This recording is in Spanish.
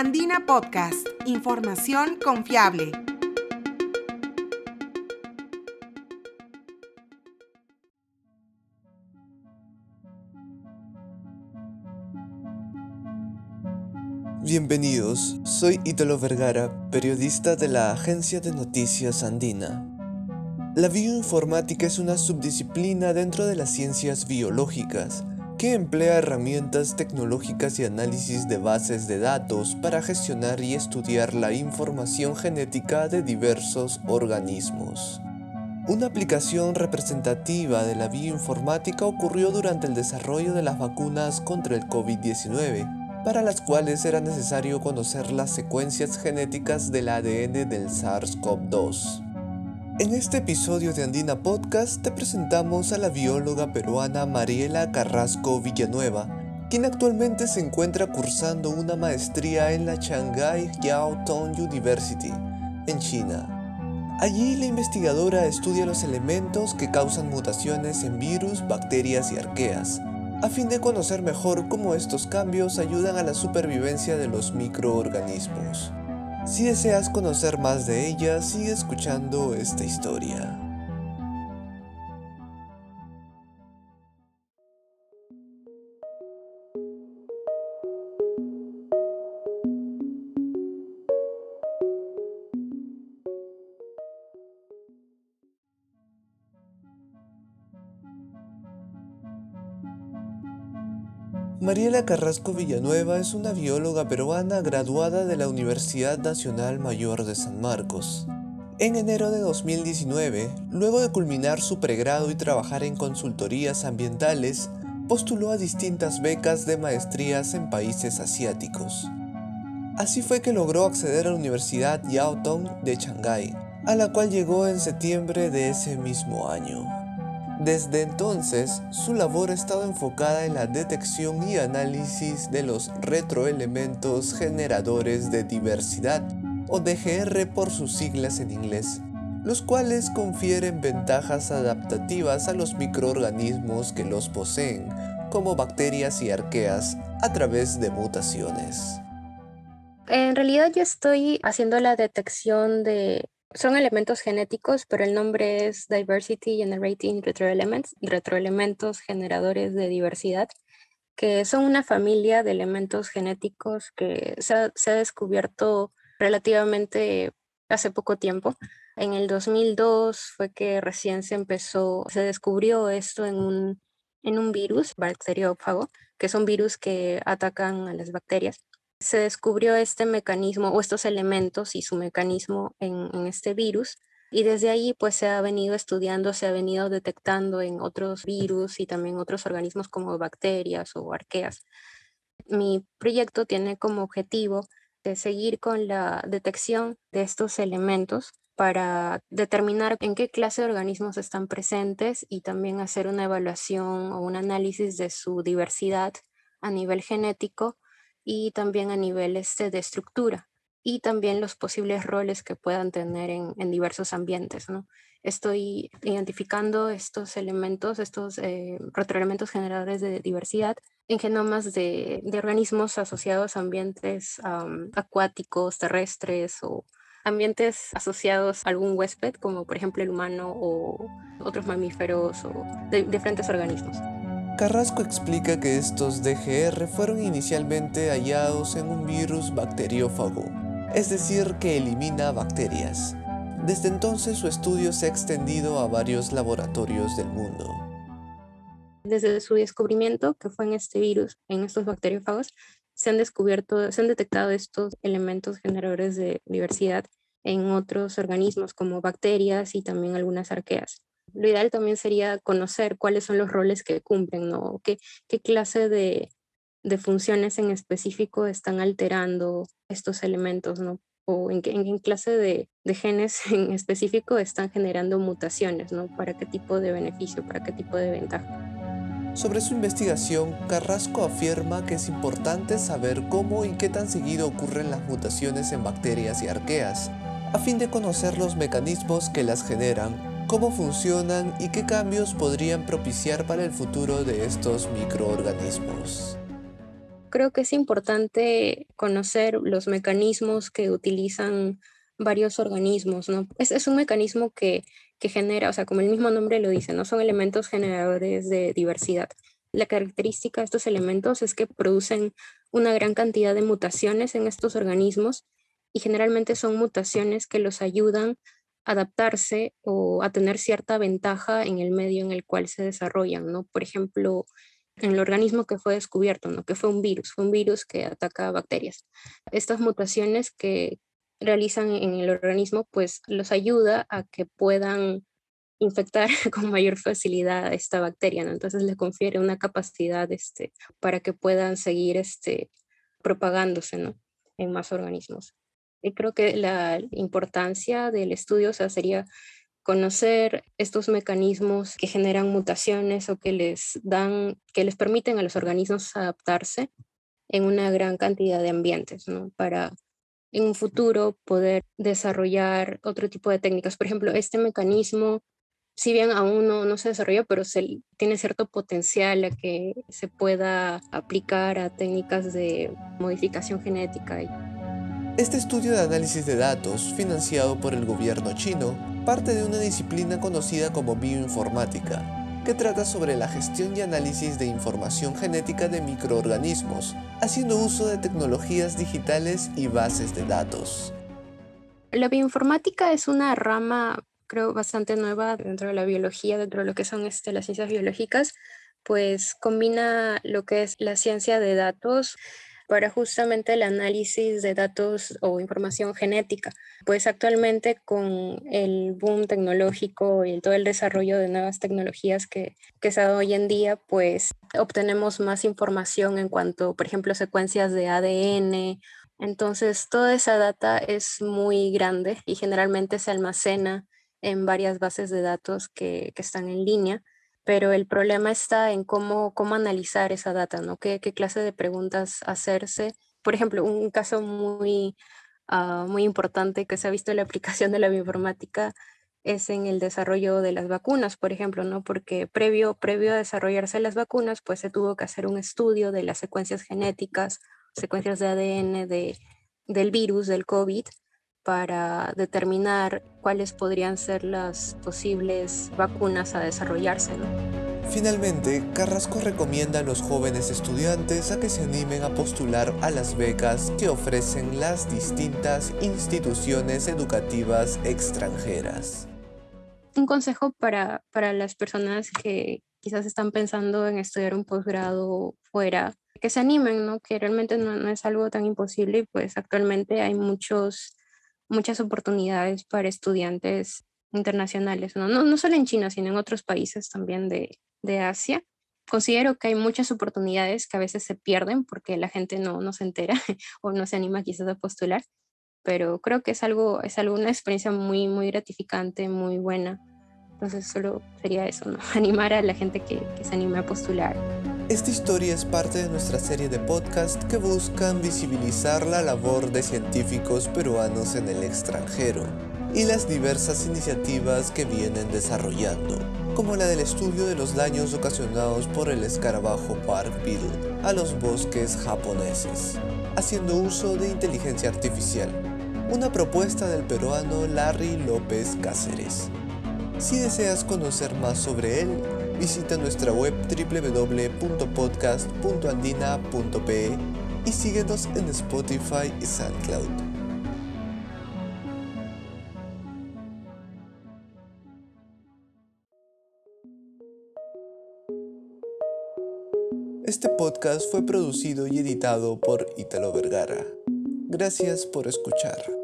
Andina Podcast, información confiable. Bienvenidos, soy Ítalo Vergara, periodista de la agencia de noticias Andina. La bioinformática es una subdisciplina dentro de las ciencias biológicas que emplea herramientas tecnológicas y análisis de bases de datos para gestionar y estudiar la información genética de diversos organismos. Una aplicación representativa de la bioinformática ocurrió durante el desarrollo de las vacunas contra el COVID-19, para las cuales era necesario conocer las secuencias genéticas del ADN del SARS-CoV-2. En este episodio de Andina Podcast te presentamos a la bióloga peruana Mariela Carrasco Villanueva, quien actualmente se encuentra cursando una maestría en la Shanghai Jiao Tong University, en China. Allí la investigadora estudia los elementos que causan mutaciones en virus, bacterias y arqueas, a fin de conocer mejor cómo estos cambios ayudan a la supervivencia de los microorganismos. Si deseas conocer más de ella, sigue escuchando esta historia. Mariela Carrasco Villanueva es una bióloga peruana graduada de la Universidad Nacional Mayor de San Marcos. En enero de 2019, luego de culminar su pregrado y trabajar en consultorías ambientales, postuló a distintas becas de maestrías en países asiáticos. Así fue que logró acceder a la Universidad Yao Tong de Shanghái, a la cual llegó en septiembre de ese mismo año. Desde entonces, su labor ha estado enfocada en la detección y análisis de los retroelementos generadores de diversidad, o DGR por sus siglas en inglés, los cuales confieren ventajas adaptativas a los microorganismos que los poseen, como bacterias y arqueas, a través de mutaciones. En realidad yo estoy haciendo la detección de son elementos genéticos, pero el nombre es Diversity Generating Retroelements, retroelementos generadores de diversidad, que son una familia de elementos genéticos que se ha, descubierto relativamente hace poco tiempo. En el 2002 fue que recién se empezó, se descubrió esto en un, en un virus bacteriófago, que son virus que atacan a las bacterias se descubrió este mecanismo o estos elementos y su mecanismo en, este virus. Y desde ahí pues se ha venido estudiando, se ha venido detectando en otros virus y también otros organismos como bacterias o arqueas. Mi proyecto tiene como objetivo de seguir con la detección de estos elementos para determinar en qué clase de organismos están presentes y también hacer una evaluación o un análisis de su diversidad a nivel genético y también a nivel este, de estructura y también los posibles roles que puedan tener en, diversos ambientes. ¿no? Estoy identificando estos elementos, estos eh, retroelementos generadores de diversidad en genomas de, organismos asociados a ambientes acuáticos, terrestres o ambientes asociados a algún huésped, como por ejemplo el humano o otros mamíferos o de diferentes organismos. Carrasco explica que estos DGR fueron inicialmente hallados en un virus bacteriófago, es decir, que elimina bacterias. Desde entonces su estudio se ha extendido a varios laboratorios del mundo. Desde su descubrimiento, que fue en este virus, en estos bacteriófagos, se han descubierto, se han detectado estos elementos generadores de diversidad en otros organismos como bacterias y también algunas arqueas lo ideal también sería conocer cuáles son los roles que cumplen, ¿no? ¿Qué, qué clase de, de, funciones en específico están alterando estos elementos, ¿no? O en qué, en clase de, de, genes en específico están generando mutaciones, ¿no? Para qué tipo de beneficio, para qué tipo de ventaja. Sobre su investigación, Carrasco afirma que es importante saber cómo y qué tan seguido ocurren las mutaciones en bacterias y arqueas, a fin de conocer los mecanismos que las generan cómo funcionan y qué cambios podrían propiciar para el futuro de estos microorganismos. Creo que es importante conocer los mecanismos que utilizan varios organismos, ¿no? Es, es un mecanismo que, que genera, o sea, como el mismo nombre lo dice, no son elementos generadores de diversidad. La característica de estos elementos es que producen una gran cantidad de mutaciones en estos organismos y generalmente son mutaciones que los ayudan adaptarse o a tener cierta ventaja en el medio en el cual se desarrollan, ¿no? Por ejemplo, en el organismo que fue descubierto, ¿no? Que fue un virus, fue un virus que ataca bacterias. Estas mutaciones que realizan en el organismo, pues los ayuda a que puedan infectar con mayor facilidad esta bacteria, ¿no? Entonces le confiere una capacidad este, para que puedan seguir este, propagándose, ¿no? En más organismos. Y creo que la importancia del estudio sería conocer estos mecanismos que generan mutaciones o que les dan, que les permiten a los organismos adaptarse en una gran cantidad de ambientes, ¿no? Para en un futuro poder desarrollar otro tipo de técnicas. Por ejemplo, este mecanismo, si bien aún no, no se desarrolló, pero se, tiene cierto potencial a que se pueda aplicar a técnicas de modificación genética. Este estudio de análisis de datos, financiado por el gobierno chino, parte de una disciplina conocida como bioinformática, que trata sobre la gestión y análisis de información genética de microorganismos, haciendo uso de tecnologías digitales y bases de datos. La bioinformática es una rama, creo, bastante nueva dentro de la biología, dentro de lo que son este, las ciencias biológicas, pues combina lo que es la ciencia de datos para justamente el análisis de datos o información genética. Pues actualmente con el boom tecnológico y todo el desarrollo de nuevas tecnologías que, que se da hoy en día, pues obtenemos más información en cuanto, por ejemplo, secuencias de ADN. Entonces, toda esa data es muy grande y generalmente se almacena en varias bases de datos que, que están en línea pero el problema está en cómo, cómo analizar esa data, ¿no? ¿Qué, qué clase de preguntas hacerse? Por ejemplo, un caso muy, uh, muy importante que se ha visto en la aplicación de la bioinformática es en el desarrollo de las vacunas, por ejemplo, ¿no? Porque previo, previo a desarrollarse las vacunas, pues se tuvo que hacer un estudio de las secuencias genéticas, secuencias de ADN de, del virus, del COVID, para determinar cuáles podrían ser las posibles vacunas a desarrollarse. Finalmente, Carrasco recomienda a los jóvenes estudiantes a que se animen a postular a las becas que ofrecen las distintas instituciones educativas extranjeras. Un consejo para, para las personas que quizás están pensando en estudiar un posgrado fuera, que se animen, ¿no? que realmente no, no es algo tan imposible y pues actualmente hay muchos muchas oportunidades para estudiantes internacionales, ¿no? No, solo en China, sino en otros países también de, de, Asia. Considero que hay muchas oportunidades que a veces se pierden porque la gente no, no se entera o no se anima quizás a postular, pero creo que es algo, es algo, una experiencia muy, muy gratificante, muy buena. Entonces solo sería eso, ¿no? Animar a la gente que, que se anime a postular. Esta historia es parte de nuestra serie de podcast que buscan visibilizar la labor de científicos peruanos en el extranjero y las diversas iniciativas que vienen desarrollando, como la del estudio de los daños ocasionados por el escarabajo Park Beetle a los bosques japoneses, haciendo uso de inteligencia artificial, una propuesta del peruano Larry López Cáceres. Si deseas conocer más sobre él, visita nuestra web www.podcast.andina.pe y síguenos en Spotify y SoundCloud. Este podcast fue producido y editado por Italo Vergara. Gracias por escuchar.